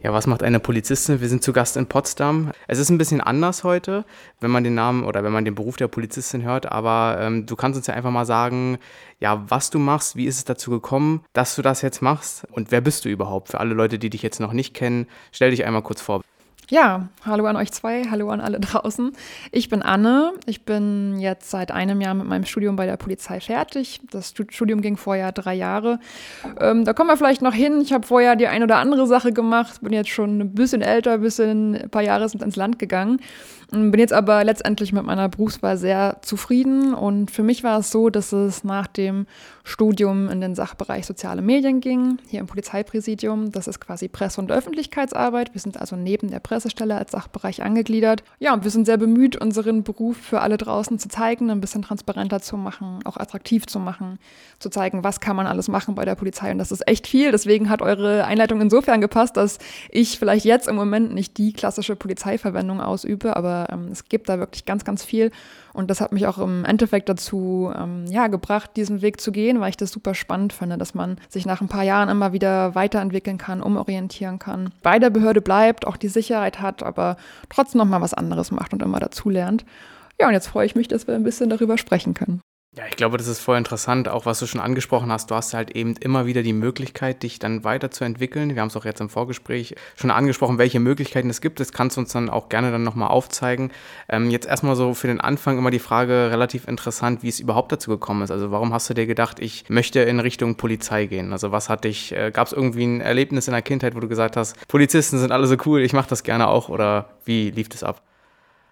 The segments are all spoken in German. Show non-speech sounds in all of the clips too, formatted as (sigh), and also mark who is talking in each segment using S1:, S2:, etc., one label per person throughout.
S1: Ja, was macht eine Polizistin? Wir sind zu Gast in Potsdam. Es ist ein bisschen anders heute, wenn man den Namen oder wenn man den Beruf der Polizistin hört, aber ähm, du kannst uns ja einfach mal sagen, ja, was du machst, wie ist es dazu gekommen, dass du das jetzt machst und wer bist du überhaupt? Für alle Leute, die dich jetzt noch nicht kennen, stell dich einmal kurz vor.
S2: Ja, hallo an euch zwei, hallo an alle draußen. Ich bin Anne. Ich bin jetzt seit einem Jahr mit meinem Studium bei der Polizei fertig. Das Studium ging vorher drei Jahre. Ähm, da kommen wir vielleicht noch hin. Ich habe vorher die ein oder andere Sache gemacht, bin jetzt schon ein bisschen älter, ein bisschen ein paar Jahre sind ins Land gegangen. Bin jetzt aber letztendlich mit meiner Berufswahl sehr zufrieden und für mich war es so, dass es nach dem Studium in den Sachbereich soziale Medien ging, hier im Polizeipräsidium. Das ist quasi Presse- und Öffentlichkeitsarbeit. Wir sind also neben der Pressestelle als Sachbereich angegliedert. Ja, und wir sind sehr bemüht, unseren Beruf für alle draußen zu zeigen, ein bisschen transparenter zu machen, auch attraktiv zu machen, zu zeigen, was kann man alles machen bei der Polizei. Und das ist echt viel. Deswegen hat eure Einleitung insofern gepasst, dass ich vielleicht jetzt im Moment nicht die klassische Polizeiverwendung ausübe, aber ähm, es gibt da wirklich ganz, ganz viel. Und das hat mich auch im Endeffekt dazu ähm, ja, gebracht, diesen Weg zu gehen, weil ich das super spannend finde, dass man sich nach ein paar Jahren immer wieder weiterentwickeln kann, umorientieren kann. Bei der Behörde bleibt, auch die Sicherheit hat, aber trotzdem nochmal was anderes macht und immer dazulernt. Ja, und jetzt freue ich mich, dass wir ein bisschen darüber sprechen können.
S1: Ja, ich glaube, das ist voll interessant, auch was du schon angesprochen hast. Du hast halt eben immer wieder die Möglichkeit, dich dann weiterzuentwickeln. Wir haben es auch jetzt im Vorgespräch schon angesprochen, welche Möglichkeiten es gibt. Das kannst du uns dann auch gerne dann nochmal aufzeigen. Ähm, jetzt erstmal so für den Anfang immer die Frage relativ interessant, wie es überhaupt dazu gekommen ist. Also warum hast du dir gedacht, ich möchte in Richtung Polizei gehen? Also was hat dich, äh, gab es irgendwie ein Erlebnis in der Kindheit, wo du gesagt hast, Polizisten sind alle so cool, ich mache das gerne auch oder wie lief das ab?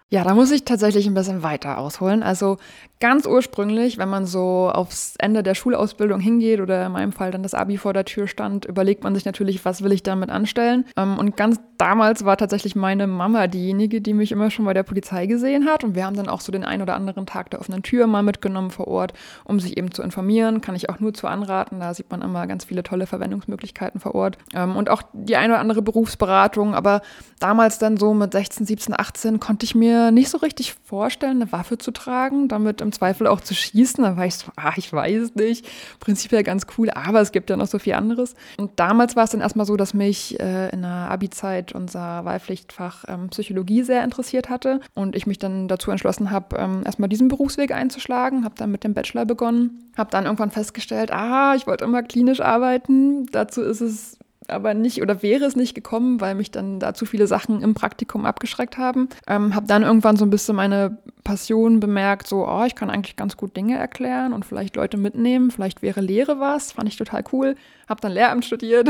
S2: Ja, da muss ich tatsächlich ein bisschen weiter ausholen. Also ganz ursprünglich, wenn man so aufs Ende der Schulausbildung hingeht oder in meinem Fall dann das Abi vor der Tür stand, überlegt man sich natürlich, was will ich damit anstellen. Ähm, und ganz damals war tatsächlich meine Mama diejenige, die mich immer schon bei der Polizei gesehen hat. Und wir haben dann auch so den ein oder anderen Tag der offenen Tür mal mitgenommen vor Ort, um sich eben zu informieren. Kann ich auch nur zu anraten. Da sieht man immer ganz viele tolle Verwendungsmöglichkeiten vor Ort. Ähm, und auch die eine oder andere Berufsberatung. Aber damals dann so mit 16, 17, 18 konnte ich mir nicht so richtig vorstellen, eine Waffe zu tragen, damit im Zweifel auch zu schießen. Da war ich so, ah, ich weiß nicht, prinzipiell ganz cool, aber es gibt ja noch so viel anderes. Und damals war es dann erstmal so, dass mich äh, in der Abi-Zeit unser Wahlpflichtfach ähm, Psychologie sehr interessiert hatte und ich mich dann dazu entschlossen habe, ähm, erstmal diesen Berufsweg einzuschlagen, habe dann mit dem Bachelor begonnen, habe dann irgendwann festgestellt, ah, ich wollte immer klinisch arbeiten. Dazu ist es aber nicht oder wäre es nicht gekommen, weil mich dann da zu viele Sachen im Praktikum abgeschreckt haben. Ähm, habe dann irgendwann so ein bisschen meine Passion bemerkt, so, oh, ich kann eigentlich ganz gut Dinge erklären und vielleicht Leute mitnehmen, vielleicht wäre Lehre was, fand ich total cool. Habe dann Lehramt studiert,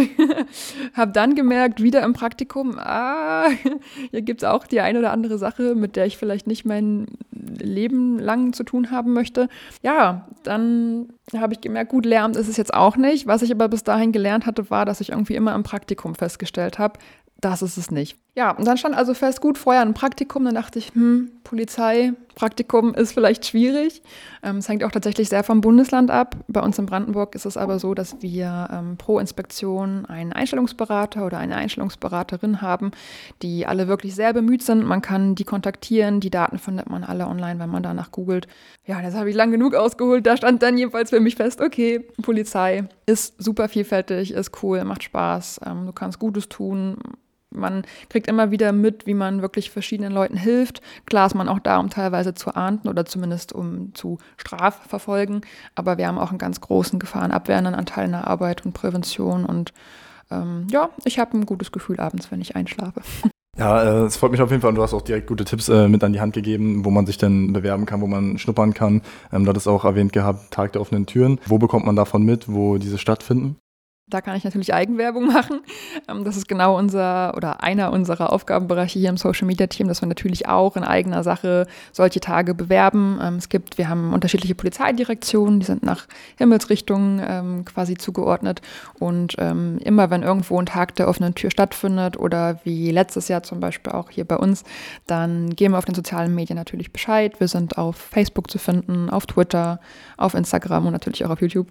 S2: (laughs) habe dann gemerkt, wieder im Praktikum, ah, (laughs) hier gibt es auch die eine oder andere Sache, mit der ich vielleicht nicht mein Leben lang zu tun haben möchte. Ja, dann habe ich gemerkt, gut, Lehramt ist es jetzt auch nicht. Was ich aber bis dahin gelernt hatte, war, dass ich irgendwie immer im Praktikum festgestellt habe, das ist es nicht. Ja, und dann stand also fest, gut, vorher ein Praktikum, dann dachte ich, hm, Polizei, Praktikum (laughs) ist vielleicht schwierig. Ähm, es hängt auch tatsächlich sehr vom Bundesland ab. Bei uns in Brandenburg ist es aber so, dass wir ähm, pro Inspektion einen Einstellungsberater oder eine Einstellungsberaterin haben, die alle wirklich sehr bemüht sind. Man kann die kontaktieren, die Daten findet man alle online, wenn man danach googelt. Ja, das habe ich lang genug ausgeholt. Da stand dann jedenfalls für mich fest, okay, Polizei ist super vielfältig, ist cool, macht Spaß, ähm, du kannst Gutes tun, man kriegt immer wieder mit, wie man wirklich verschiedenen Leuten hilft. Klar ist man auch da, um teilweise zu ahnden oder zumindest um zu strafverfolgen. Aber wir haben auch einen ganz großen gefahrenabwehrenden Anteil in der Arbeit und Prävention. Und ähm, ja, ich habe ein gutes Gefühl abends, wenn ich einschlafe. (laughs)
S3: Ja, äh, es freut mich auf jeden Fall und du hast auch direkt gute Tipps äh, mit an die Hand gegeben, wo man sich denn bewerben kann, wo man schnuppern kann. Ähm, du hattest auch erwähnt gehabt, Tag der offenen Türen. Wo bekommt man davon mit, wo diese stattfinden?
S2: Da kann ich natürlich Eigenwerbung (laughs) machen. Ähm, das ist genau unser oder einer unserer Aufgabenbereiche hier im Social Media Team, dass wir natürlich auch in eigener Sache solche Tage bewerben. Ähm, es gibt, wir haben unterschiedliche Polizeidirektionen, die sind nach Himmelsrichtungen ähm, quasi zugeordnet. Und immer wenn irgendwo ein Tag der offenen Tür stattfindet oder wie letztes Jahr zum Beispiel auch hier bei uns, dann geben wir auf den sozialen Medien natürlich Bescheid. Wir sind auf Facebook zu finden, auf Twitter, auf Instagram und natürlich auch auf YouTube.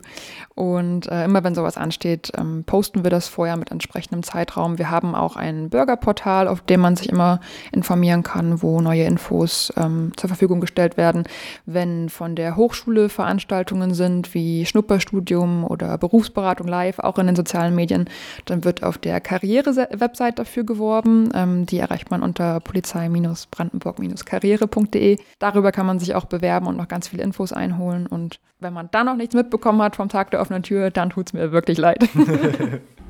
S2: Und äh, immer wenn sowas ansteht, ähm, posten wir das vorher mit entsprechendem Zeitraum. Wir haben auch ein Bürgerportal, auf dem man sich immer informieren kann, wo neue Infos ähm, zur Verfügung gestellt werden. Wenn von der Hochschule Veranstaltungen sind, wie Schnupperstudium oder Berufsberatung live, auch in den sozialen Medien, dann wird auf der Karriere-Website dafür geworben. Ähm, die erreicht man unter polizei-brandenburg-karriere.de. Darüber kann man sich auch bewerben und noch ganz viele Infos einholen. Und wenn man dann noch nichts mitbekommen hat vom Tag der offenen Tür, dann tut es mir wirklich leid.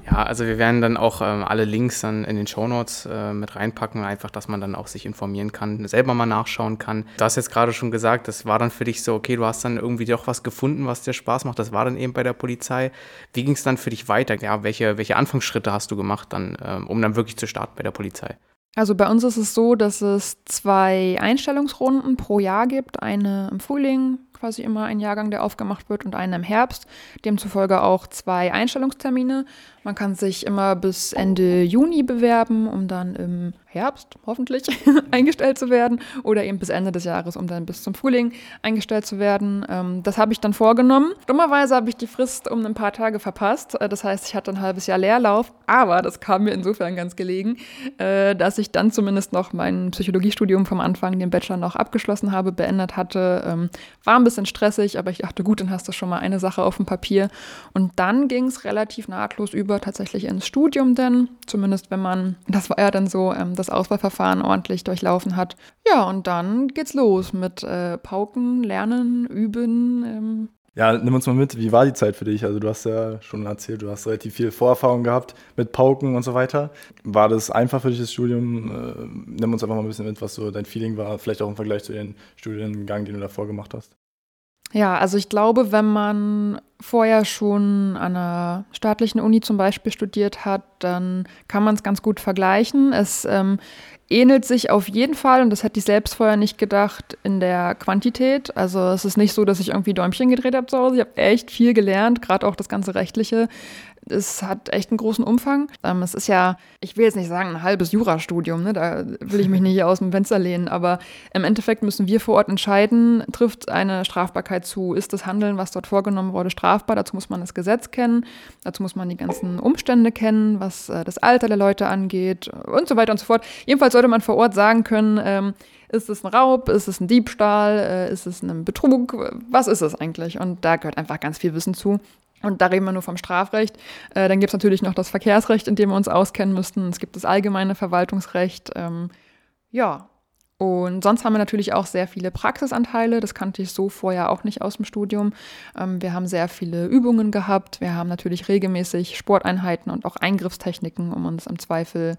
S1: Ja, also wir werden dann auch ähm, alle Links dann in den Shownotes äh, mit reinpacken, einfach, dass man dann auch sich informieren kann, selber mal nachschauen kann. Du hast jetzt gerade schon gesagt, das war dann für dich so, okay, du hast dann irgendwie doch was gefunden, was dir Spaß macht. Das war dann eben bei der Polizei. Wie ging es dann für dich weiter? Ja, welche, welche Anfangsschritte hast du gemacht, dann, ähm, um dann wirklich zu starten bei der Polizei?
S2: Also bei uns ist es so, dass es zwei Einstellungsrunden pro Jahr gibt. Eine im Frühling, quasi immer ein Jahrgang, der aufgemacht wird, und eine im Herbst. Demzufolge auch zwei Einstellungstermine. Man kann sich immer bis Ende Juni bewerben, um dann im Herbst hoffentlich (laughs) eingestellt zu werden oder eben bis Ende des Jahres, um dann bis zum Frühling eingestellt zu werden. Ähm, das habe ich dann vorgenommen. Dummerweise habe ich die Frist um ein paar Tage verpasst. Äh, das heißt, ich hatte ein halbes Jahr Leerlauf, aber das kam mir insofern ganz gelegen, äh, dass ich dann zumindest noch mein Psychologiestudium vom Anfang, den Bachelor noch abgeschlossen habe, beendet hatte. Ähm, war ein bisschen stressig, aber ich dachte, gut, dann hast du schon mal eine Sache auf dem Papier. Und dann ging es relativ nahtlos über tatsächlich ins Studium, denn zumindest wenn man, das war ja dann so, ähm, das das Auswahlverfahren ordentlich durchlaufen hat. Ja, und dann geht's los mit äh, Pauken, Lernen, Üben. Ähm.
S3: Ja, nimm uns mal mit, wie war die Zeit für dich? Also du hast ja schon erzählt, du hast relativ viel Vorerfahrung gehabt mit Pauken und so weiter. War das einfach für dich, das Studium? Äh, nimm uns einfach mal ein bisschen mit, was so dein Feeling war, vielleicht auch im Vergleich zu den Studiengang, den du davor gemacht hast.
S2: Ja, also ich glaube, wenn man vorher schon an einer staatlichen Uni zum Beispiel studiert hat, dann kann man es ganz gut vergleichen. Es ähm, ähnelt sich auf jeden Fall, und das hätte ich selbst vorher nicht gedacht, in der Quantität. Also es ist nicht so, dass ich irgendwie Däumchen gedreht habe zu Hause. Ich habe echt viel gelernt, gerade auch das ganze Rechtliche es hat echt einen großen Umfang. Ähm, es ist ja, ich will jetzt nicht sagen, ein halbes Jurastudium, ne? da will ich mich nicht aus dem Fenster lehnen, aber im Endeffekt müssen wir vor Ort entscheiden, trifft eine Strafbarkeit zu, ist das Handeln, was dort vorgenommen wurde, strafbar, dazu muss man das Gesetz kennen, dazu muss man die ganzen Umstände kennen, was äh, das Alter der Leute angeht und so weiter und so fort. Jedenfalls sollte man vor Ort sagen können, ähm, ist es ein Raub? Ist es ein Diebstahl? Äh, ist es ein Betrug? Was ist es eigentlich? Und da gehört einfach ganz viel Wissen zu. Und da reden wir nur vom Strafrecht. Äh, dann gibt es natürlich noch das Verkehrsrecht, in dem wir uns auskennen müssten. Es gibt das allgemeine Verwaltungsrecht. Ähm, ja. Und sonst haben wir natürlich auch sehr viele Praxisanteile. Das kannte ich so vorher auch nicht aus dem Studium. Ähm, wir haben sehr viele Übungen gehabt. Wir haben natürlich regelmäßig Sporteinheiten und auch Eingriffstechniken, um uns im Zweifel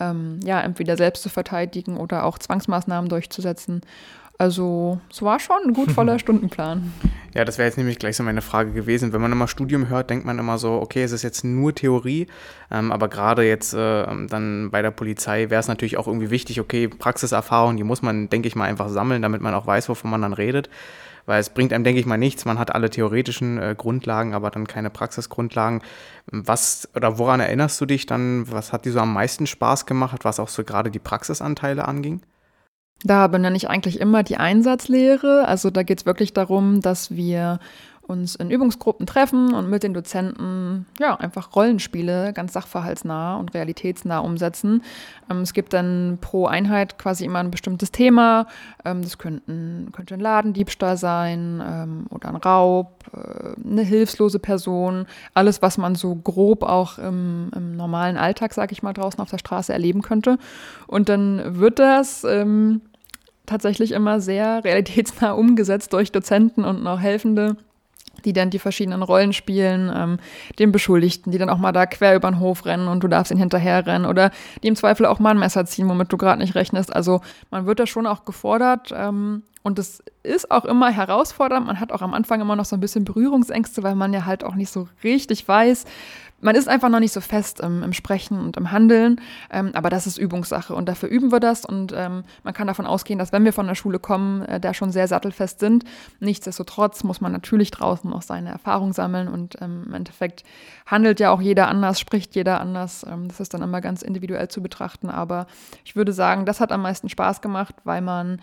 S2: ähm, ja entweder selbst zu verteidigen oder auch Zwangsmaßnahmen durchzusetzen. Also es war schon ein gut voller (laughs) Stundenplan.
S1: Ja, das wäre jetzt nämlich gleich so meine Frage gewesen. Wenn man immer Studium hört, denkt man immer so, okay, es ist jetzt nur Theorie, ähm, aber gerade jetzt äh, dann bei der Polizei wäre es natürlich auch irgendwie wichtig, okay, Praxiserfahrung, die muss man, denke ich mal, einfach sammeln, damit man auch weiß, wovon man dann redet. Weil es bringt einem, denke ich mal, nichts. Man hat alle theoretischen äh, Grundlagen, aber dann keine Praxisgrundlagen. Was oder woran erinnerst du dich dann? Was hat dir so am meisten Spaß gemacht, was auch so gerade die Praxisanteile anging?
S2: Da benenne ich eigentlich immer die Einsatzlehre. Also da geht es wirklich darum, dass wir uns in Übungsgruppen treffen und mit den Dozenten ja einfach Rollenspiele ganz sachverhaltsnah und realitätsnah umsetzen. Ähm, es gibt dann pro Einheit quasi immer ein bestimmtes Thema. Ähm, das könnten, könnte ein Ladendiebstahl sein ähm, oder ein Raub, äh, eine hilflose Person, alles, was man so grob auch im, im normalen Alltag, sag ich mal, draußen auf der Straße erleben könnte. Und dann wird das ähm, tatsächlich immer sehr realitätsnah (laughs) umgesetzt durch Dozenten und noch Helfende die dann die verschiedenen Rollen spielen, ähm, den Beschuldigten, die dann auch mal da quer über den Hof rennen und du darfst ihn hinterherrennen oder die im Zweifel auch mal ein Messer ziehen, womit du gerade nicht rechnest. Also man wird da schon auch gefordert ähm, Und das ist auch immer herausfordernd. Man hat auch am Anfang immer noch so ein bisschen Berührungsängste, weil man ja halt auch nicht so richtig weiß, man ist einfach noch nicht so fest im, im Sprechen und im Handeln, ähm, aber das ist Übungssache und dafür üben wir das und ähm, man kann davon ausgehen, dass wenn wir von der Schule kommen, äh, da schon sehr sattelfest sind. Nichtsdestotrotz muss man natürlich draußen noch seine Erfahrung sammeln und ähm, im Endeffekt handelt ja auch jeder anders, spricht jeder anders. Ähm, das ist dann immer ganz individuell zu betrachten, aber ich würde sagen, das hat am meisten Spaß gemacht, weil man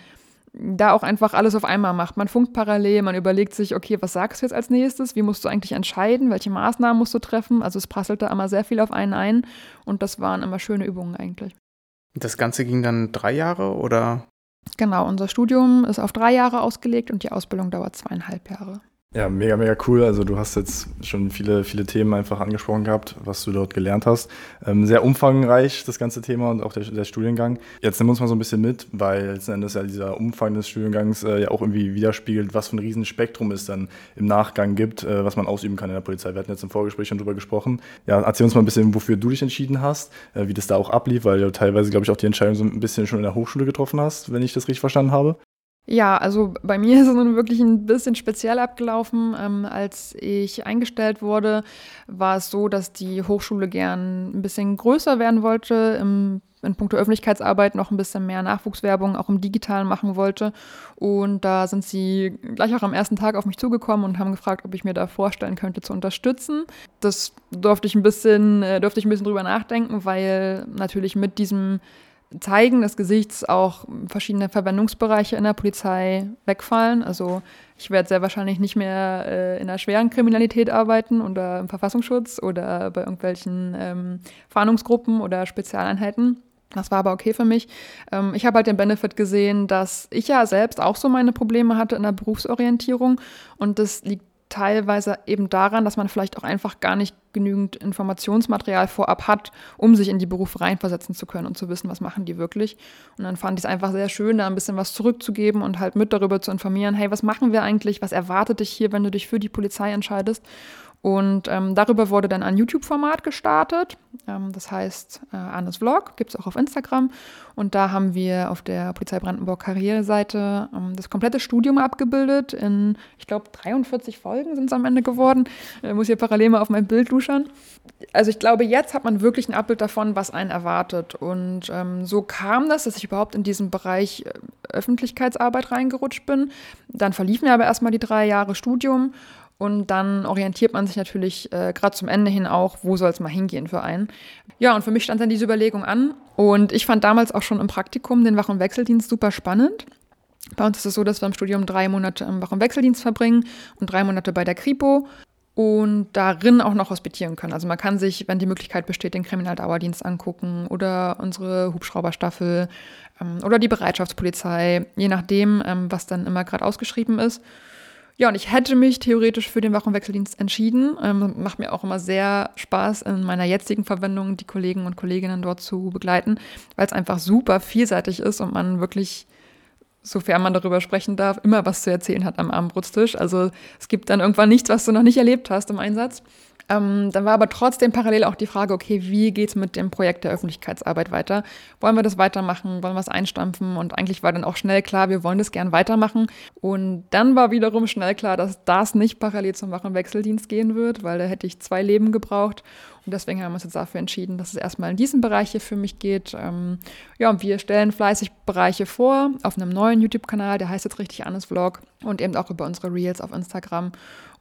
S2: da auch einfach alles auf einmal macht. Man funkt parallel, man überlegt sich, okay, was sagst du jetzt als nächstes? Wie musst du eigentlich entscheiden? Welche Maßnahmen musst du treffen? Also es prasselt da immer sehr viel auf einen ein und das waren immer schöne Übungen eigentlich.
S1: Das Ganze ging dann drei Jahre oder?
S2: Genau, unser Studium ist auf drei Jahre ausgelegt und die Ausbildung dauert zweieinhalb Jahre.
S3: Ja, mega, mega cool. Also du hast jetzt schon viele, viele Themen einfach angesprochen gehabt, was du dort gelernt hast. Ähm, sehr umfangreich das ganze Thema und auch der, der, Studiengang. Jetzt nimm uns mal so ein bisschen mit, weil letzten Endes ja dieser Umfang des Studiengangs äh, ja auch irgendwie widerspiegelt, was für ein Riesenspektrum es dann im Nachgang gibt, äh, was man ausüben kann in der Polizei. Wir hatten jetzt im Vorgespräch schon drüber gesprochen. Ja, erzähl uns mal ein bisschen, wofür du dich entschieden hast, äh, wie das da auch ablief, weil du teilweise, glaube ich, auch die Entscheidung so ein bisschen schon in der Hochschule getroffen hast, wenn ich das richtig verstanden habe.
S2: Ja, also bei mir (laughs) ist es nun wirklich ein bisschen speziell abgelaufen. Ähm, als ich eingestellt wurde, war es so, dass die Hochschule gern ein bisschen größer werden wollte, im, in puncto Öffentlichkeitsarbeit noch ein bisschen mehr Nachwuchswerbung auch im Digitalen machen wollte. Und da sind sie gleich auch am ersten Tag auf mich zugekommen und haben gefragt, ob ich mir da vorstellen könnte zu unterstützen. Das durfte ich ein bisschen, äh, durfte ich ein bisschen drüber nachdenken, weil natürlich mit diesem Zeigen des Gesichts auch verschiedene Verwendungsbereiche in der Polizei wegfallen. Also ich werde sehr wahrscheinlich nicht mehr äh, in der schweren Kriminalität arbeiten oder im Verfassungsschutz oder bei irgendwelchen ähm, Fahndungsgruppen oder Spezialeinheiten. Das war aber okay für mich. Ähm, ich habe halt den Benefit gesehen, dass ich ja selbst auch so meine Probleme hatte in der Berufsorientierung und das liegt teilweise eben daran, dass man vielleicht auch einfach gar nicht genügend Informationsmaterial vorab hat, um sich in die Berufe reinversetzen zu können und zu wissen, was machen die wirklich. Und dann fand ich es einfach sehr schön, da ein bisschen was zurückzugeben und halt mit darüber zu informieren, hey, was machen wir eigentlich, was erwartet dich hier, wenn du dich für die Polizei entscheidest und ähm, darüber wurde dann ein YouTube-Format gestartet. Ähm, das heißt äh, Annes Vlog, gibt es auch auf Instagram. Und da haben wir auf der Polizei Brandenburg Karriereseite ähm, das komplette Studium abgebildet. In, ich glaube, 43 Folgen sind es am Ende geworden. Ich muss hier parallel mal auf mein Bild luschern. Also ich glaube, jetzt hat man wirklich ein Abbild davon, was einen erwartet. Und ähm, so kam das, dass ich überhaupt in diesen Bereich äh, Öffentlichkeitsarbeit reingerutscht bin. Dann verliefen mir aber erstmal die drei Jahre Studium. Und dann orientiert man sich natürlich äh, gerade zum Ende hin auch, wo soll es mal hingehen für einen. Ja, und für mich stand dann diese Überlegung an. Und ich fand damals auch schon im Praktikum den Wach- und Wechseldienst super spannend. Bei uns ist es so, dass wir im Studium drei Monate im Wach- und Wechseldienst verbringen und drei Monate bei der Kripo und darin auch noch hospitieren können. Also man kann sich, wenn die Möglichkeit besteht, den Kriminaldauerdienst angucken oder unsere Hubschrauberstaffel ähm, oder die Bereitschaftspolizei, je nachdem, ähm, was dann immer gerade ausgeschrieben ist. Ja, und ich hätte mich theoretisch für den Wach- entschieden. Ähm, macht mir auch immer sehr Spaß, in meiner jetzigen Verwendung die Kollegen und Kolleginnen dort zu begleiten, weil es einfach super vielseitig ist und man wirklich, sofern man darüber sprechen darf, immer was zu erzählen hat am Abendbrotstisch. Also es gibt dann irgendwann nichts, was du noch nicht erlebt hast im Einsatz. Ähm, dann war aber trotzdem parallel auch die Frage, okay, wie geht es mit dem Projekt der Öffentlichkeitsarbeit weiter? Wollen wir das weitermachen? Wollen wir es einstampfen? Und eigentlich war dann auch schnell klar, wir wollen das gern weitermachen. Und dann war wiederum schnell klar, dass das nicht parallel zum Wach- und Wechseldienst gehen wird, weil da hätte ich zwei Leben gebraucht. Und deswegen haben wir uns jetzt dafür entschieden, dass es erstmal in diesen Bereich hier für mich geht. Ähm, ja, und wir stellen fleißig Bereiche vor auf einem neuen YouTube-Kanal, der heißt jetzt richtig Annes Vlog und eben auch über unsere Reels auf Instagram.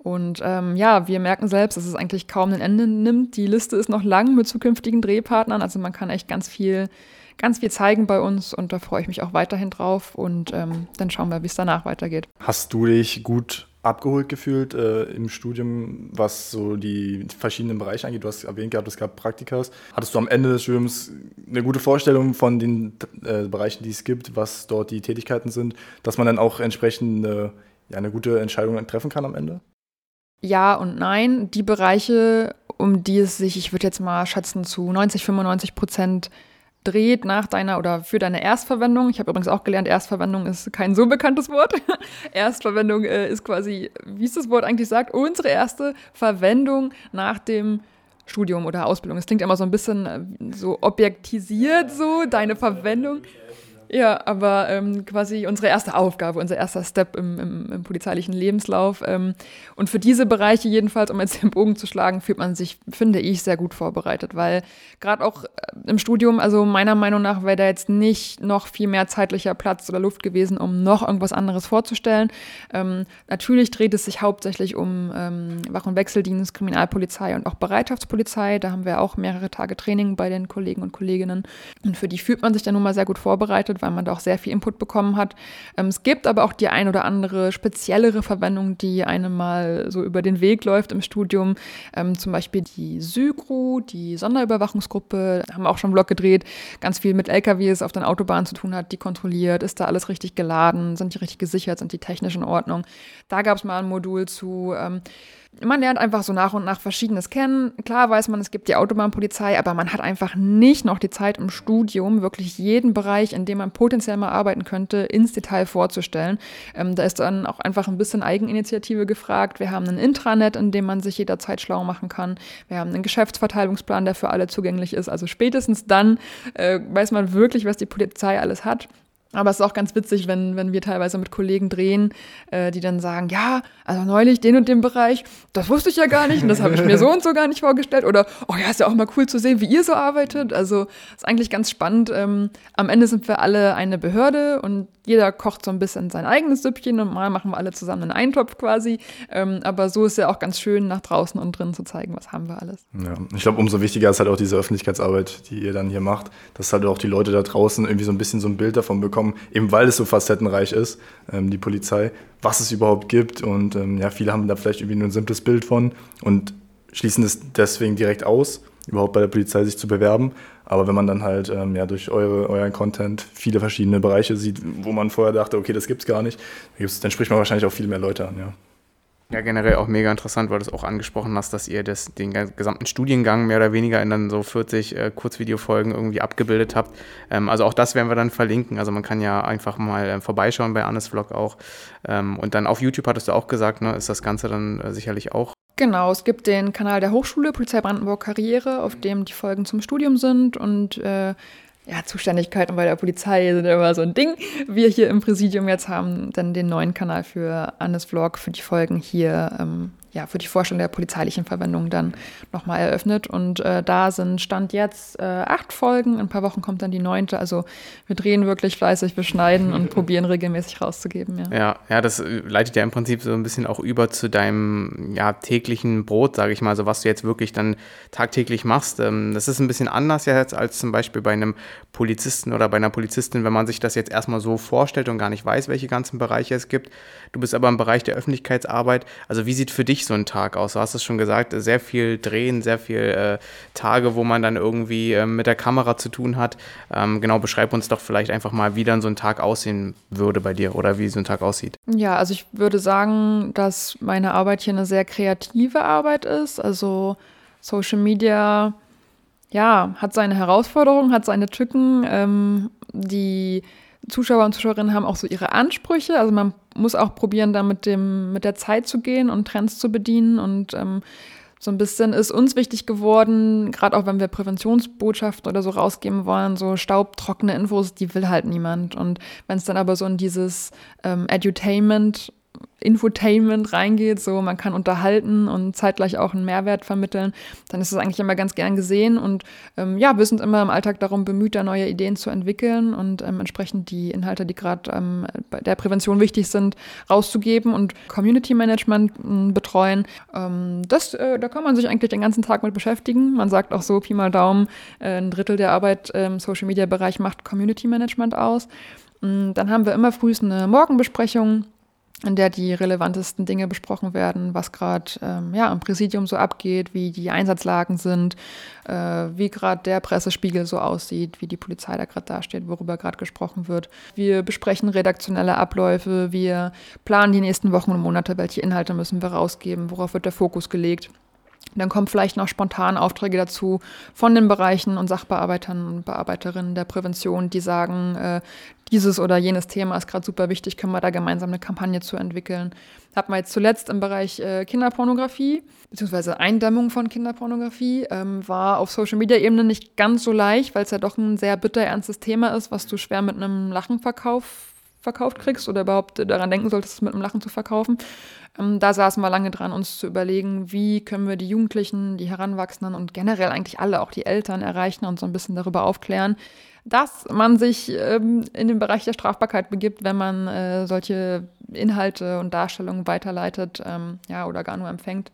S2: Und ähm, ja, wir merken selbst, dass es eigentlich kaum ein Ende nimmt. Die Liste ist noch lang mit zukünftigen Drehpartnern. Also man kann echt ganz viel, ganz viel zeigen bei uns und da freue ich mich auch weiterhin drauf. Und ähm, dann schauen wir, wie es danach weitergeht.
S3: Hast du dich gut abgeholt gefühlt äh, im Studium, was so die verschiedenen Bereiche angeht? Du hast erwähnt gehabt, es gab Praktikas. Hattest du am Ende des Studiums eine gute Vorstellung von den äh, Bereichen, die es gibt, was dort die Tätigkeiten sind, dass man dann auch entsprechend äh, ja, eine gute Entscheidung treffen kann am Ende?
S2: Ja und nein. Die Bereiche, um die es sich, ich würde jetzt mal schätzen, zu 90, 95 Prozent dreht nach deiner oder für deine Erstverwendung. Ich habe übrigens auch gelernt, Erstverwendung ist kein so bekanntes Wort. (laughs) Erstverwendung äh, ist quasi, wie es das Wort eigentlich sagt, unsere erste Verwendung nach dem Studium oder Ausbildung. Es klingt immer so ein bisschen äh, so objektisiert, so deine Verwendung. Ja, aber ähm, quasi unsere erste Aufgabe, unser erster Step im, im, im polizeilichen Lebenslauf. Ähm, und für diese Bereiche jedenfalls, um jetzt den Bogen zu schlagen, fühlt man sich, finde ich, sehr gut vorbereitet, weil gerade auch äh, im Studium, also meiner Meinung nach wäre da jetzt nicht noch viel mehr zeitlicher Platz oder Luft gewesen, um noch irgendwas anderes vorzustellen. Ähm, natürlich dreht es sich hauptsächlich um ähm, Wach- und Wechseldienst, Kriminalpolizei und auch Bereitschaftspolizei. Da haben wir auch mehrere Tage Training bei den Kollegen und Kolleginnen. Und für die fühlt man sich dann nun mal sehr gut vorbereitet, weil man da auch sehr viel Input bekommen hat. Ähm, es gibt aber auch die ein oder andere speziellere Verwendung, die einem mal so über den Weg läuft im Studium. Ähm, zum Beispiel die SYGRU, die Sonderüberwachungsgruppe, haben auch schon einen Blog gedreht, ganz viel mit LKWs auf den Autobahnen zu tun hat, die kontrolliert, ist da alles richtig geladen, sind die richtig gesichert, sind die technisch in Ordnung. Da gab es mal ein Modul zu. Ähm, man lernt einfach so nach und nach Verschiedenes kennen. Klar weiß man, es gibt die Autobahnpolizei, aber man hat einfach nicht noch die Zeit im Studium, wirklich jeden Bereich, in dem man potenziell mal arbeiten könnte, ins Detail vorzustellen. Ähm, da ist dann auch einfach ein bisschen Eigeninitiative gefragt. Wir haben ein Intranet, in dem man sich jederzeit schlau machen kann. Wir haben einen Geschäftsverteilungsplan, der für alle zugänglich ist. Also spätestens dann äh, weiß man wirklich, was die Polizei alles hat. Aber es ist auch ganz witzig, wenn, wenn wir teilweise mit Kollegen drehen, äh, die dann sagen, ja, also neulich den und den Bereich, das wusste ich ja gar nicht und das habe ich mir so und so gar nicht vorgestellt. Oder, oh ja, ist ja auch mal cool zu sehen, wie ihr so arbeitet. Also ist eigentlich ganz spannend. Ähm, am Ende sind wir alle eine Behörde und jeder kocht so ein bisschen sein eigenes Süppchen und mal machen wir alle zusammen einen Eintopf quasi. Ähm, aber so ist ja auch ganz schön, nach draußen und drinnen zu zeigen, was haben wir alles.
S3: Ja, ich glaube, umso wichtiger ist halt auch diese Öffentlichkeitsarbeit, die ihr dann hier macht, dass halt auch die Leute da draußen irgendwie so ein bisschen so ein Bild davon bekommen, eben weil es so facettenreich ist, ähm, die Polizei, was es überhaupt gibt. Und ähm, ja, viele haben da vielleicht irgendwie nur ein simples Bild von und schließen es deswegen direkt aus, überhaupt bei der Polizei sich zu bewerben. Aber wenn man dann halt ähm, ja, durch eure, euren Content viele verschiedene Bereiche sieht, wo man vorher dachte, okay, das gibt's gar nicht, dann spricht man wahrscheinlich auch viel mehr Leute an, ja.
S1: Ja, generell auch mega interessant, weil du es auch angesprochen hast, dass ihr das, den gesamten Studiengang mehr oder weniger in dann so 40 äh, Kurzvideofolgen irgendwie abgebildet habt. Ähm, also auch das werden wir dann verlinken. Also man kann ja einfach mal äh, vorbeischauen bei Annes Vlog auch. Ähm, und dann auf YouTube hattest du auch gesagt, ne, ist das Ganze dann äh, sicherlich auch
S2: Genau, es gibt den Kanal der Hochschule Polizei Brandenburg Karriere, auf dem die Folgen zum Studium sind und äh, ja, Zuständigkeiten bei der Polizei sind immer so ein Ding. Wir hier im Präsidium jetzt haben dann den neuen Kanal für Annes Vlog für die Folgen hier ähm, ja, für die Vorstellung der polizeilichen Verwendung dann nochmal eröffnet. Und äh, da sind Stand jetzt äh, acht Folgen. In ein paar Wochen kommt dann die neunte. Also wir drehen wirklich fleißig, wir schneiden und (laughs) probieren regelmäßig rauszugeben.
S1: Ja. ja, ja, das leitet ja im Prinzip so ein bisschen auch über zu deinem ja, täglichen Brot, sage ich mal, so was du jetzt wirklich dann tagtäglich machst. Ähm, das ist ein bisschen anders jetzt als zum Beispiel bei einem Polizisten oder bei einer Polizistin, wenn man sich das jetzt erstmal so vorstellt und gar nicht weiß, welche ganzen Bereiche es gibt. Du bist aber im Bereich der Öffentlichkeitsarbeit. Also wie sieht für dich so ein Tag aus? Du hast es schon gesagt, sehr viel Drehen, sehr viel äh, Tage, wo man dann irgendwie äh, mit der Kamera zu tun hat. Ähm, genau, beschreib uns doch vielleicht einfach mal, wie dann so ein Tag aussehen würde bei dir oder wie so ein Tag aussieht.
S2: Ja, also ich würde sagen, dass meine Arbeit hier eine sehr kreative Arbeit ist. Also Social Media, ja, hat seine Herausforderungen, hat seine Tücken. Ähm, die Zuschauer und Zuschauerinnen haben auch so ihre Ansprüche. Also man muss auch probieren, da mit, dem, mit der Zeit zu gehen und Trends zu bedienen. Und ähm, so ein bisschen ist uns wichtig geworden, gerade auch wenn wir Präventionsbotschaften oder so rausgeben wollen, so staubtrockene Infos, die will halt niemand. Und wenn es dann aber so in dieses ähm, Edutainment Infotainment reingeht, so man kann unterhalten und zeitgleich auch einen Mehrwert vermitteln, dann ist das eigentlich immer ganz gern gesehen. Und ähm, ja, wir sind immer im Alltag darum bemüht, da neue Ideen zu entwickeln und ähm, entsprechend die Inhalte, die gerade ähm, bei der Prävention wichtig sind, rauszugeben und Community Management äh, betreuen. Ähm, das, äh, da kann man sich eigentlich den ganzen Tag mit beschäftigen. Man sagt auch so, Pi mal Daumen, äh, ein Drittel der Arbeit im Social Media Bereich macht Community Management aus. Mm, dann haben wir immer frühst eine Morgenbesprechung in der die relevantesten Dinge besprochen werden, was gerade ähm, ja, im Präsidium so abgeht, wie die Einsatzlagen sind, äh, wie gerade der Pressespiegel so aussieht, wie die Polizei da gerade dasteht, worüber gerade gesprochen wird. Wir besprechen redaktionelle Abläufe, wir planen die nächsten Wochen und Monate, welche Inhalte müssen wir rausgeben, worauf wird der Fokus gelegt. Dann kommen vielleicht noch spontan Aufträge dazu von den Bereichen und Sachbearbeitern und Bearbeiterinnen der Prävention, die sagen, äh, dieses oder jenes Thema ist gerade super wichtig, können wir da gemeinsam eine Kampagne zu entwickeln. Hat man jetzt zuletzt im Bereich äh, Kinderpornografie, beziehungsweise Eindämmung von Kinderpornografie, ähm, war auf Social-Media-Ebene nicht ganz so leicht, weil es ja doch ein sehr bitter ernstes Thema ist, was du schwer mit einem Lachen verkauf, verkauft kriegst oder überhaupt daran denken solltest, es mit einem Lachen zu verkaufen. Ähm, da saßen wir lange dran, uns zu überlegen, wie können wir die Jugendlichen, die Heranwachsenden und generell eigentlich alle, auch die Eltern erreichen und so ein bisschen darüber aufklären, dass man sich ähm, in den Bereich der Strafbarkeit begibt, wenn man äh, solche Inhalte und Darstellungen weiterleitet ähm, ja, oder gar nur empfängt.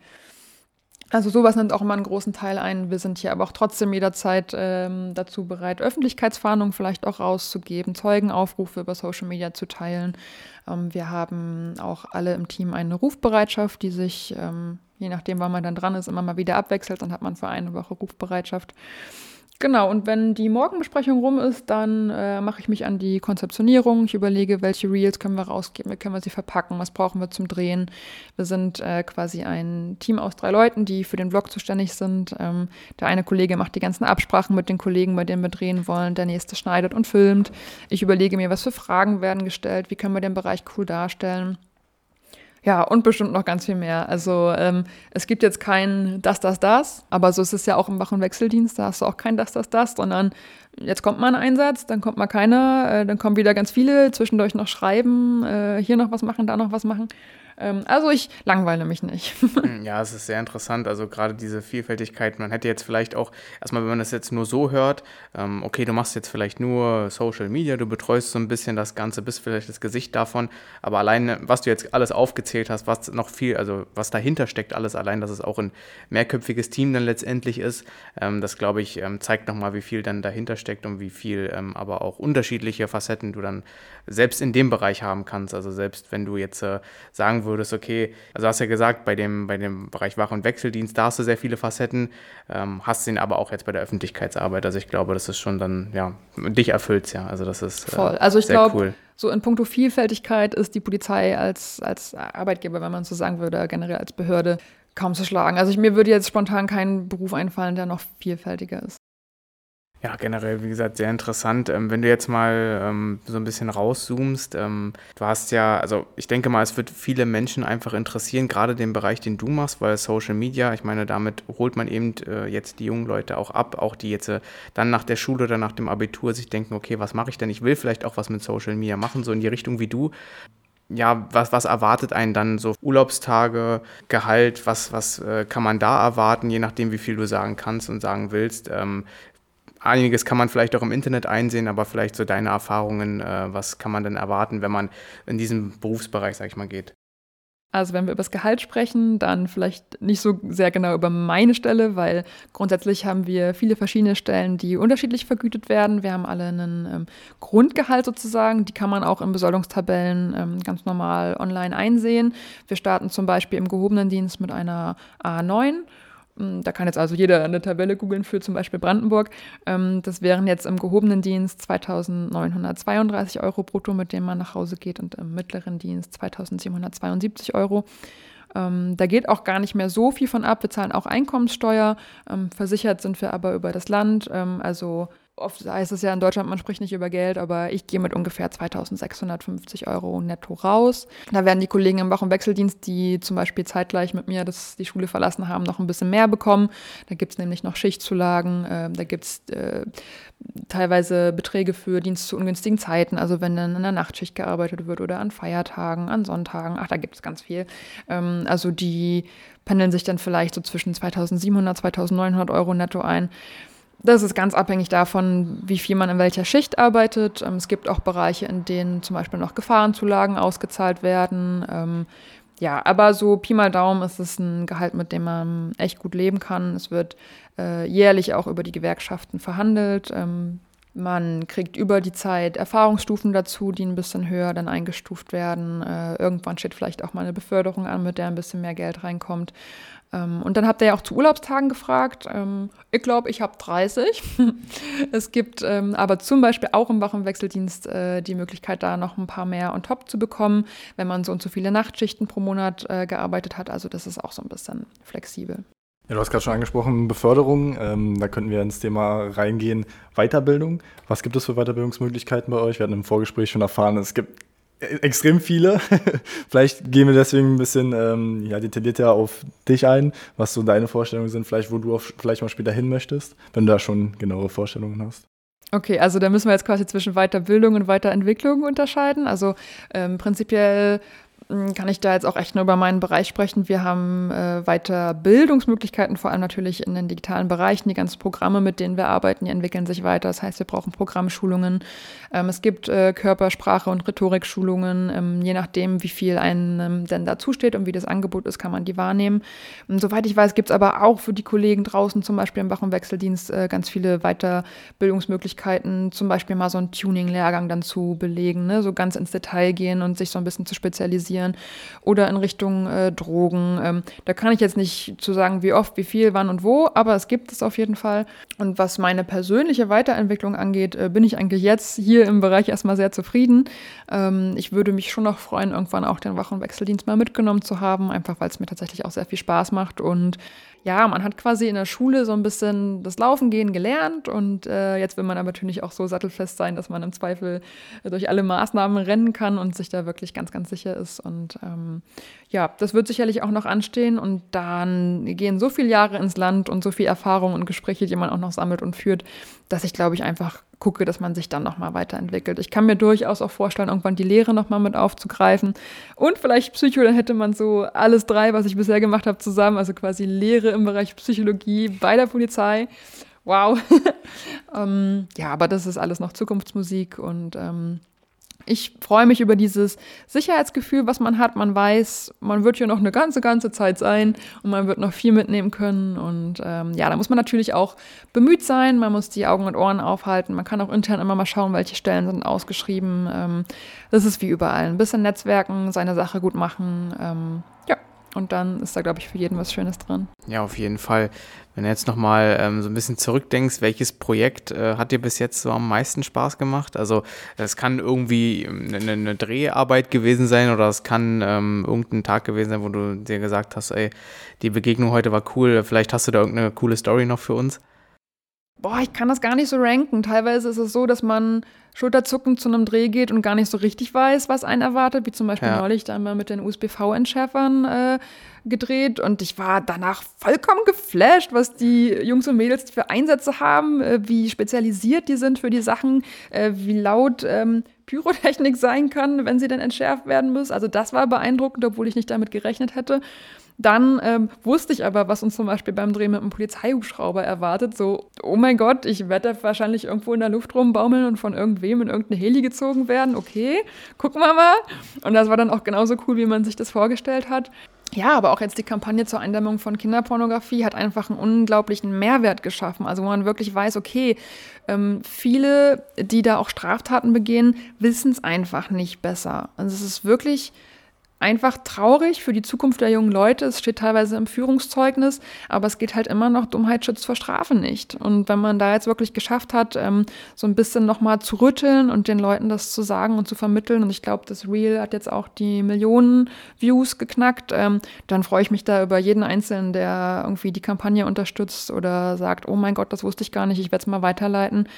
S2: Also sowas nimmt auch immer einen großen Teil ein. Wir sind hier aber auch trotzdem jederzeit ähm, dazu bereit, Öffentlichkeitsfahndungen vielleicht auch rauszugeben, Zeugenaufrufe über Social Media zu teilen. Ähm, wir haben auch alle im Team eine Rufbereitschaft, die sich, ähm, je nachdem, wann man dann dran ist, immer mal wieder abwechselt. Dann hat man für eine Woche Rufbereitschaft. Genau, und wenn die Morgenbesprechung rum ist, dann äh, mache ich mich an die Konzeptionierung. Ich überlege, welche Reels können wir rausgeben, wie können wir sie verpacken, was brauchen wir zum Drehen. Wir sind äh, quasi ein Team aus drei Leuten, die für den Vlog zuständig sind. Ähm, der eine Kollege macht die ganzen Absprachen mit den Kollegen, bei denen wir drehen wollen. Der nächste schneidet und filmt. Ich überlege mir, was für Fragen werden gestellt, wie können wir den Bereich cool darstellen. Ja, und bestimmt noch ganz viel mehr. Also ähm, es gibt jetzt kein das, das, das, aber so ist es ja auch im Wach- und Wechseldienst, da hast du auch kein das, das, das, sondern jetzt kommt mal ein Einsatz, dann kommt mal keiner, äh, dann kommen wieder ganz viele, zwischendurch noch schreiben, äh, hier noch was machen, da noch was machen. Ähm, also ich langweile mich nicht. (laughs)
S1: Hm, ja, es ist sehr interessant. Also gerade diese Vielfältigkeit. Man hätte jetzt vielleicht auch, erstmal, wenn man das jetzt nur so hört, ähm, okay, du machst jetzt vielleicht nur Social Media, du betreust so ein bisschen das Ganze, bist vielleicht das Gesicht davon, aber allein, was du jetzt alles aufgezählt hast, was noch viel, also was dahinter steckt, alles allein, dass es auch ein mehrköpfiges Team dann letztendlich ist, ähm, das glaube ich, zeigt nochmal, wie viel dann dahinter steckt und wie viel aber auch unterschiedliche Facetten du dann selbst in dem Bereich haben kannst. Also selbst wenn du jetzt äh, sagen würdest, okay, also hast ja gesagt, bei dem, bei dem Bereich Wach- und Wechseldienst, da hast du sehr viele Facetten, ähm, hast den aber auch jetzt bei der Öffentlichkeitsarbeit. Also ich glaube, das ist schon dann, ja, dich erfüllt ja. Also das ist
S2: äh, Voll. Also ich glaube, cool. so in puncto Vielfältigkeit ist die Polizei als, als Arbeitgeber, wenn man so sagen würde, generell als Behörde, kaum zu schlagen. Also ich, mir würde jetzt spontan kein Beruf einfallen, der noch vielfältiger ist.
S1: Ja, generell, wie gesagt, sehr interessant. Ähm, wenn du jetzt mal ähm, so ein bisschen rauszoomst, ähm, du hast ja, also ich denke mal, es wird viele Menschen einfach interessieren, gerade den Bereich, den du machst, weil Social Media, ich meine, damit holt man eben äh, jetzt die jungen Leute auch ab, auch die jetzt äh, dann nach der Schule oder nach dem Abitur sich denken, okay, was mache ich denn? Ich will vielleicht auch was mit Social Media machen, so in die Richtung wie du ja, was, was erwartet einen dann so Urlaubstage, Gehalt, was, was äh, kann man da erwarten, je nachdem, wie viel du sagen kannst und sagen willst. Ähm, einiges kann man vielleicht auch im Internet einsehen, aber vielleicht so deine Erfahrungen, äh, was kann man denn erwarten, wenn man in diesem Berufsbereich, sag ich mal, geht?
S2: Also wenn wir über das Gehalt sprechen, dann vielleicht nicht so sehr genau über meine Stelle, weil grundsätzlich haben wir viele verschiedene Stellen, die unterschiedlich vergütet werden. Wir haben alle einen ähm, Grundgehalt sozusagen, die kann man auch in Besoldungstabellen ähm, ganz normal online einsehen. Wir starten zum Beispiel im gehobenen Dienst mit einer A9 hm, da kann jetzt also jeder eine Tabelle googeln für zum Beispiel Brandenburg. Ähm, das wären jetzt im gehobenen Dienst 2.932 Euro brutto, mit dem man nach Hause geht, und im mittleren Dienst 2.772 Euro. Ähm, da geht auch gar nicht mehr so viel von ab. Wir zahlen auch Einkommenssteuer. Ähm, versichert sind wir aber über das Land. also oft heißt es ja in Deutschland, man spricht nicht über Geld, aber ich gehe mit ungefähr 2650 Euro netto raus. Da werden die Kollegen im Wach- und Wechseldienst, die zum Beispiel zeitgleich mit mir das, die Schule verlassen haben, noch ein bisschen mehr bekommen. Da gibt es nämlich noch Schichtzulagen, äh, da gibt es äh, teilweise Beträge für Dienst zu ungünstigen Zeiten, also wenn dann in der Nachtschicht gearbeitet wird oder an Feiertagen, an Sonntagen, ach, da gibt es ganz viel. Ähm, also die pendeln sich dann vielleicht so zwischen 2700, 2900 Euro netto ein. Das ist ganz abhängig davon, wie viel man in welcher Schicht arbeitet. Ähm, es gibt auch Bereiche, in denen zum Beispiel noch Gefahrenzulagen ausgezahlt werden. Ähm, ja, aber so Pi mal Daumen ist es ein Gehalt, mit dem man echt gut leben kann. Es wird äh, jährlich auch über die Gewerkschaften verhandelt. Ähm, man kriegt über die Zeit Erfahrungsstufen dazu, die ein bisschen höher dann eingestuft werden. Äh, irgendwann steht vielleicht auch mal eine Beförderung an, mit der ein bisschen mehr Geld reinkommt. Ähm, und dann habt ihr ja auch zu Urlaubstagen gefragt. Ähm, ich glaube, ich habe 30. (laughs) es gibt ähm, aber zum Beispiel auch im Wach- und Wechseldienst äh, die Möglichkeit, da noch ein paar mehr on top zu bekommen, wenn man so und so viele Nachtschichten pro Monat äh, gearbeitet hat. Also das ist auch so ein bisschen flexibel.
S3: Ja, du hast gerade schon angesprochen, Beförderung. Ähm, da könnten wir ins Thema reingehen. Weiterbildung. Was gibt es für Weiterbildungsmöglichkeiten bei euch? Wir hatten im Vorgespräch schon erfahren, es gibt extrem viele. (laughs) vielleicht gehen wir deswegen ein bisschen ähm, ja, detaillierter auf dich ein, was so deine Vorstellungen sind, vielleicht wo du auch vielleicht mal später hin möchtest, wenn du da schon genauere Vorstellungen hast.
S2: Okay, also da müssen wir jetzt quasi zwischen Weiterbildung und Weiterentwicklung unterscheiden. Also ähm, prinzipiell kann ich da jetzt auch echt nur über meinen Bereich sprechen. Wir haben äh, weiter Bildungsmöglichkeiten, vor allem natürlich in den digitalen Bereichen. Die ganzen Programme, mit denen wir arbeiten, die entwickeln sich weiter. Das heißt, wir brauchen Programmschulungen. Ähm, es gibt äh, Körpersprache- und Rhetorikschulungen. Ähm, je nachdem, wie viel einem denn dazu steht und wie das Angebot ist, kann man die wahrnehmen. Und soweit ich weiß, gibt es aber auch für die Kollegen draußen, zum Beispiel im Wach- und Wechseldienst, äh, ganz viele Weiterbildungsmöglichkeiten. Zum Beispiel mal so einen Tuning-Lehrgang dann zu belegen, ne? so ganz ins Detail gehen und sich so ein bisschen zu spezialisieren investieren oder in Richtung äh, Drogen. Ähm, da kann ich jetzt nicht zu sagen, wie oft, wie viel, wann und wo, aber es gibt es auf jeden Fall. Und was meine persönliche Weiterentwicklung angeht, äh, bin ich eigentlich jetzt hier im Bereich erstmal sehr zufrieden. Ähm, ich würde mich schon noch freuen, irgendwann auch den Wach- und Wechseldienst mal mitgenommen zu haben, einfach weil es mir tatsächlich auch sehr viel Spaß macht und ja, man hat quasi in der Schule so ein bisschen das Laufen gehen gelernt und äh, jetzt will man aber natürlich auch so sattelfest sein, dass man im Zweifel durch alle Maßnahmen rennen kann und sich da wirklich ganz, ganz sicher ist. Und ähm, ja, das wird sicherlich auch noch anstehen und dann gehen so viele Jahre ins Land und so viel Erfahrung und Gespräche, die man auch noch sammelt und führt, dass ich glaube ich einfach gucke, dass man sich dann nochmal weiterentwickelt. Ich kann mir durchaus auch vorstellen, irgendwann die Lehre nochmal mit aufzugreifen. Und vielleicht Psycho, dann hätte man so alles drei, was ich bisher gemacht habe, zusammen. Also quasi Lehre im Bereich Psychologie bei der Polizei. Wow. (laughs) ähm, ja, aber das ist alles noch Zukunftsmusik und ähm, ich freue mich über dieses Sicherheitsgefühl, was man hat. Man weiß, man wird hier noch eine ganze, ganze Zeit sein und man wird noch viel mitnehmen können. Und ähm, ja, da muss man natürlich auch bemüht sein. Man muss die Augen und Ohren aufhalten. Man kann auch intern immer mal schauen, welche Stellen sind ausgeschrieben. Ähm, das ist wie überall. Ein bisschen Netzwerken, seine Sache gut machen. Ähm, ja. Und dann ist da, glaube ich, für jeden was Schönes drin.
S1: Ja, auf jeden Fall. Wenn du jetzt nochmal ähm, so ein bisschen zurückdenkst, welches Projekt äh, hat dir bis jetzt so am meisten Spaß gemacht? Also es kann irgendwie eine, ähm, eine Dreharbeit gewesen sein oder es kann ähm, irgendein Tag gewesen sein, wo du dir gesagt hast, ey, die Begegnung heute war cool, vielleicht hast du da irgendeine coole Story noch für uns?
S2: Boah, ich kann das gar nicht so ranken. Teilweise ist es so, dass man schulterzuckend zu einem Dreh geht und gar nicht so richtig weiß, was einen erwartet, wie zum Beispiel ja. neulich da mal mit den USB-V-Entschärfern äh, gedreht und ich war danach vollkommen geflasht, was die Jungs und Mädels für Einsätze haben, äh, wie spezialisiert die sind für die Sachen, äh, wie laut ähm, Pyrotechnik sein kann, wenn sie dann entschärft werden muss. Also das war beeindruckend, obwohl ich nicht damit gerechnet hätte. Dann ähm, wusste ich aber, was uns zum Beispiel beim Drehen mit einem Polizeihubschrauber erwartet. So, oh mein Gott, ich werde wahrscheinlich irgendwo in der Luft rumbaumeln und von irgendwem in irgendeine Heli gezogen werden. Okay, gucken wir mal. Und das war dann auch genauso cool, wie man sich das vorgestellt hat. Ja, aber auch jetzt die Kampagne zur Eindämmung von Kinderpornografie hat einfach einen unglaublichen Mehrwert geschaffen. Also wo man wirklich weiß, okay, ähm, viele, die da auch Straftaten begehen, wissen es einfach nicht besser. Also es ist wirklich einfach traurig für die Zukunft der jungen Leute. Es steht teilweise im Führungszeugnis, aber es geht halt immer noch, Dummheit schützt vor Strafe nicht. Und wenn man da jetzt wirklich geschafft hat, ähm, so ein bisschen nochmal zu rütteln und den Leuten das zu sagen und zu vermitteln, und ich glaube, das Reel hat jetzt auch die Millionen Views geknackt, ähm, dann freue ich mich da über jeden Einzelnen, der irgendwie die Kampagne unterstützt oder sagt, oh mein Gott, das wusste ich gar nicht, ich werde es mal weiterleiten.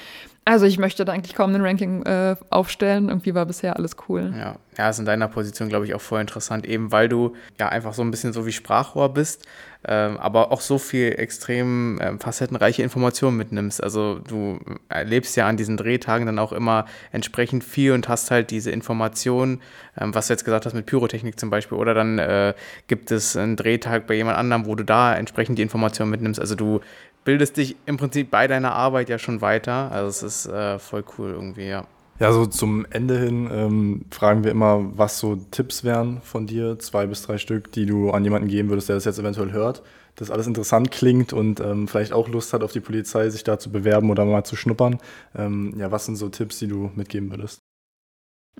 S2: Also ich möchte da eigentlich kaum ein Ranking äh, aufstellen. Irgendwie war bisher alles cool.
S1: Ja, ja, ist in deiner Position, glaube ich, auch voll interessant, eben weil du ja einfach so ein bisschen so wie Sprachrohr bist, ähm, aber auch so viel extrem ähm, facettenreiche Informationen mitnimmst. Also du erlebst ja an diesen Drehtagen dann auch immer entsprechend viel und hast halt diese Informationen, ähm, was du jetzt gesagt hast mit Pyrotechnik zum Beispiel, oder dann äh, gibt es einen Drehtag bei jemand anderem, wo du da entsprechend die Informationen mitnimmst. Also du bildest dich im Prinzip bei deiner Arbeit ja schon weiter. Also es ist äh, voll cool irgendwie, ja.
S3: Ja, so zum Ende hin ähm, fragen wir immer, was so Tipps wären von dir, zwei bis drei Stück, die du an jemanden geben würdest, der das jetzt eventuell hört, das alles interessant klingt und ähm, vielleicht auch Lust hat, auf die Polizei sich da zu bewerben oder mal zu schnuppern. Ähm, ja, was sind so Tipps, die du mitgeben würdest?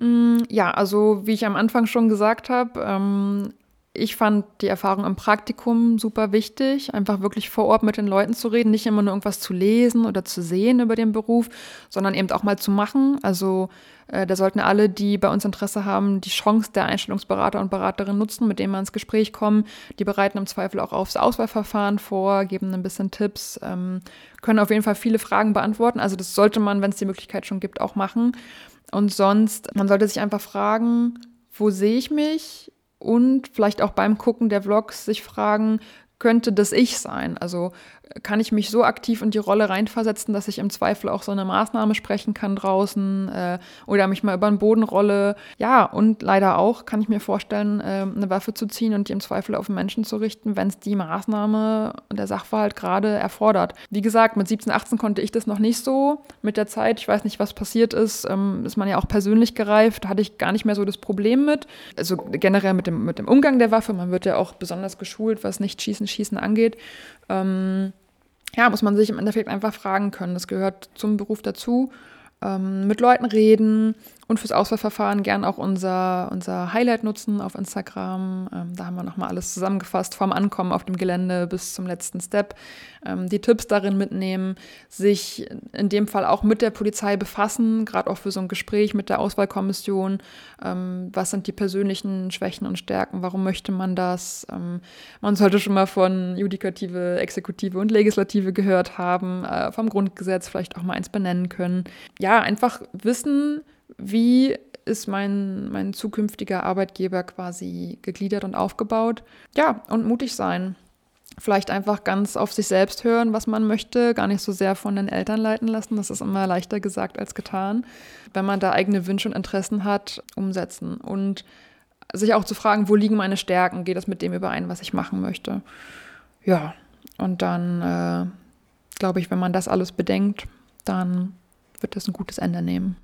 S2: Mm, ja, also wie ich am Anfang schon gesagt habe, ähm, ich fand die Erfahrung im Praktikum super wichtig, einfach wirklich vor Ort mit den Leuten zu reden, nicht immer nur irgendwas zu lesen oder zu sehen über den Beruf, sondern eben auch mal zu machen. Also äh, da sollten alle, die bei uns Interesse haben, die Chance der Einstellungsberater und Beraterin nutzen, mit denen wir ins Gespräch kommen. Die bereiten im Zweifel auch aufs Auswahlverfahren vor, geben ein bisschen Tipps, ähm, können auf jeden Fall viele Fragen beantworten. Also das sollte man, wenn es die Möglichkeit schon gibt, auch machen. Und sonst, man sollte sich einfach fragen, wo sehe ich mich? Und vielleicht auch beim Gucken der Vlogs sich fragen, könnte das ich sein? Also kann ich mich so aktiv in die Rolle reinversetzen, dass ich im Zweifel auch so eine Maßnahme sprechen kann draußen äh, oder mich mal über den Boden rolle. Ja, und leider auch kann ich mir vorstellen, äh, eine Waffe zu ziehen und die im Zweifel auf den Menschen zu richten, wenn es die Maßnahme der Sachverhalt gerade erfordert. Wie gesagt, mit 17, 18 konnte ich das noch nicht so. Mit der Zeit, ich weiß nicht, was passiert ist, ähm, ist man ja auch persönlich gereift, hatte ich gar nicht mehr so das Problem mit. Also generell mit dem, mit dem Umgang der Waffe. Man wird ja auch besonders geschult, was nicht Schießen, Schießen angeht. Ähm, ja, muss man sich im Endeffekt einfach fragen können. Das gehört zum Beruf dazu. Ähm, mit Leuten reden, und fürs Auswahlverfahren gern auch unser, unser Highlight nutzen auf Instagram. Ähm, da haben wir nochmal alles zusammengefasst, vom Ankommen auf dem Gelände bis zum letzten Step. Ähm, die Tipps darin mitnehmen, sich in dem Fall auch mit der Polizei befassen, gerade auch für so ein Gespräch mit der Auswahlkommission. Ähm, was sind die persönlichen Schwächen und Stärken? Warum möchte man das? Ähm, man sollte schon mal von Judikative, Exekutive und Legislative gehört haben, äh, vom Grundgesetz vielleicht auch mal eins benennen können. Ja, einfach wissen, wie ist mein, mein zukünftiger Arbeitgeber quasi gegliedert und aufgebaut. Ja, und mutig sein. Vielleicht einfach ganz auf sich selbst hören, was man möchte, gar nicht so sehr von den Eltern leiten lassen. Das ist immer leichter gesagt als getan. Wenn man da eigene Wünsche und Interessen hat, umsetzen. Und sich auch zu fragen, wo liegen meine Stärken? Geht das mit dem überein, was ich machen möchte? Ja, und dann äh, glaube ich, wenn man das alles bedenkt, dann wird das ein gutes Ende nehmen.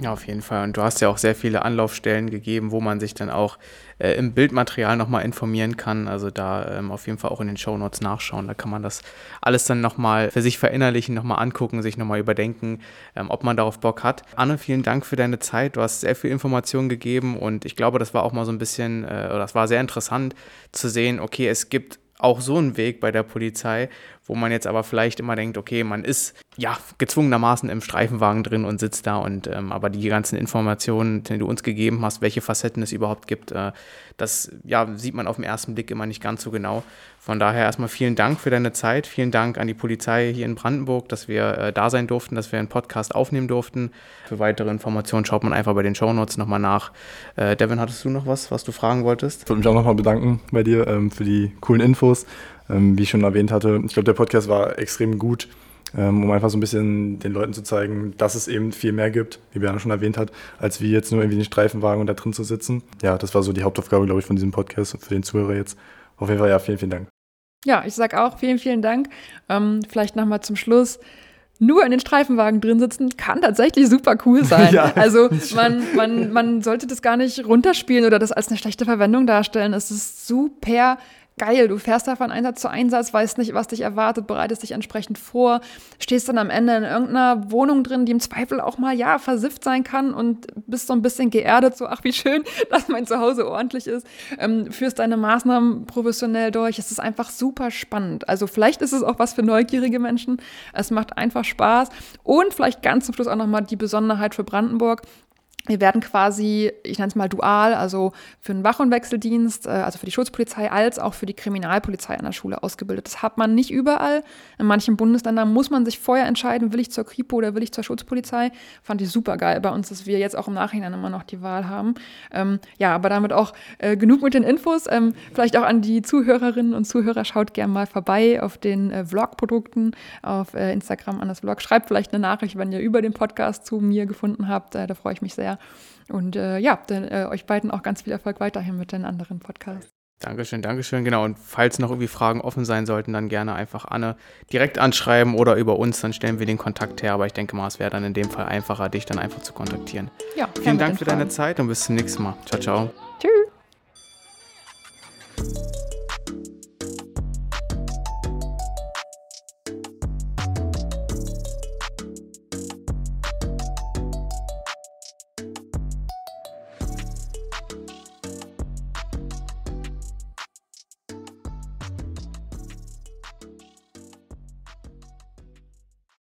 S1: Ja, auf jeden Fall. Und du hast ja auch sehr viele Anlaufstellen gegeben, wo man sich dann auch äh, im Bildmaterial nochmal informieren kann. Also da ähm, auf jeden Fall auch in den Shownotes nachschauen. Da kann man das alles dann nochmal für sich verinnerlichen, nochmal angucken, sich nochmal überdenken, ähm, ob man darauf Bock hat. Anne, vielen Dank für deine Zeit. Du hast sehr viel Informationen gegeben und ich glaube, das war auch mal so ein bisschen, äh, oder das war sehr interessant zu sehen, okay, es gibt auch so einen Weg bei der Polizei, wo man jetzt aber vielleicht immer denkt, okay, man ist ja gezwungenermaßen im Streifenwagen drin und sitzt da und ähm, aber die ganzen Informationen, die du uns gegeben hast, welche Facetten es überhaupt gibt, äh, das ja, sieht man auf den ersten Blick immer nicht ganz so genau. Von daher erstmal vielen Dank für deine Zeit, vielen Dank an die Polizei hier in Brandenburg, dass wir äh, da sein durften, dass wir einen Podcast aufnehmen durften. Für weitere Informationen schaut man einfach bei den Shownotes nochmal nach. Äh, Devin, hattest du noch was, was du fragen wolltest?
S3: Ich wollte mich auch nochmal bedanken bei dir ähm, für die coolen Infos. Ähm, wie ich schon erwähnt hatte, ich glaube, der Podcast war extrem gut, ähm, um einfach so ein bisschen den Leuten zu zeigen, dass es eben viel mehr gibt, wie Björn schon erwähnt hat, als wie jetzt nur irgendwie den Streifenwagen und da drin zu sitzen. Ja, das war so die Hauptaufgabe, glaube ich, von diesem Podcast und für den Zuhörer jetzt. Auf jeden Fall, ja, vielen, vielen Dank.
S2: Ja, ich sage auch vielen, vielen Dank. Ähm, vielleicht nochmal zum Schluss nur in den Streifenwagen drin sitzen, kann tatsächlich super cool sein. (laughs) ja, also man, man, man sollte das gar nicht runterspielen oder das als eine schlechte Verwendung darstellen. Es ist super geil, du fährst da von Einsatz zu Einsatz, weißt nicht, was dich erwartet, bereitest dich entsprechend vor, stehst dann am Ende in irgendeiner Wohnung drin, die im Zweifel auch mal, ja, versifft sein kann und bist so ein bisschen geerdet, so, ach, wie schön, (laughs) dass mein Zuhause ordentlich ist, ähm, führst deine Maßnahmen professionell durch. Es ist einfach super spannend. Also vielleicht ist es auch was für neugierige Menschen. Es macht einfach Spaß. Und vielleicht ganz zum Schluss auch nochmal die Besonderheit für Brandenburg. Wir werden quasi, ich nenne es mal dual, also für den Wach- und Wechseldienst, äh, also für die Schutzpolizei, als auch für die Kriminalpolizei an der Schule ausgebildet. Das hat man nicht überall. In manchen Bundesländern muss man sich vorher entscheiden, will ich zur Kripo oder will ich zur Schutzpolizei. Fand ich super geil bei uns, dass wir jetzt auch im Nachhinein immer noch die Wahl haben. Ähm, ja, aber damit auch äh, genug mit den Infos. Ähm, vielleicht auch an die Zuhörerinnen und Zuhörer, schaut gerne mal vorbei auf den äh, Vlog-Produkten auf äh, Instagram an das Vlog. Schreibt vielleicht eine Nachricht, wenn ihr über den Podcast zu mir gefunden habt. Äh, da freue ich mich sehr sehr. Und äh, ja, dann, äh, euch beiden auch ganz viel Erfolg weiterhin mit den anderen Podcasts.
S1: Dankeschön, Dankeschön. Genau. Und falls noch irgendwie Fragen offen sein sollten, dann gerne einfach Anne direkt anschreiben oder über uns, dann stellen wir den Kontakt her. Aber ich denke mal, es wäre dann in dem Fall einfacher, dich dann einfach zu kontaktieren. Ja, vielen Dank für Fragen. deine Zeit und bis zum nächsten Mal. Ciao, ciao. Tschüss.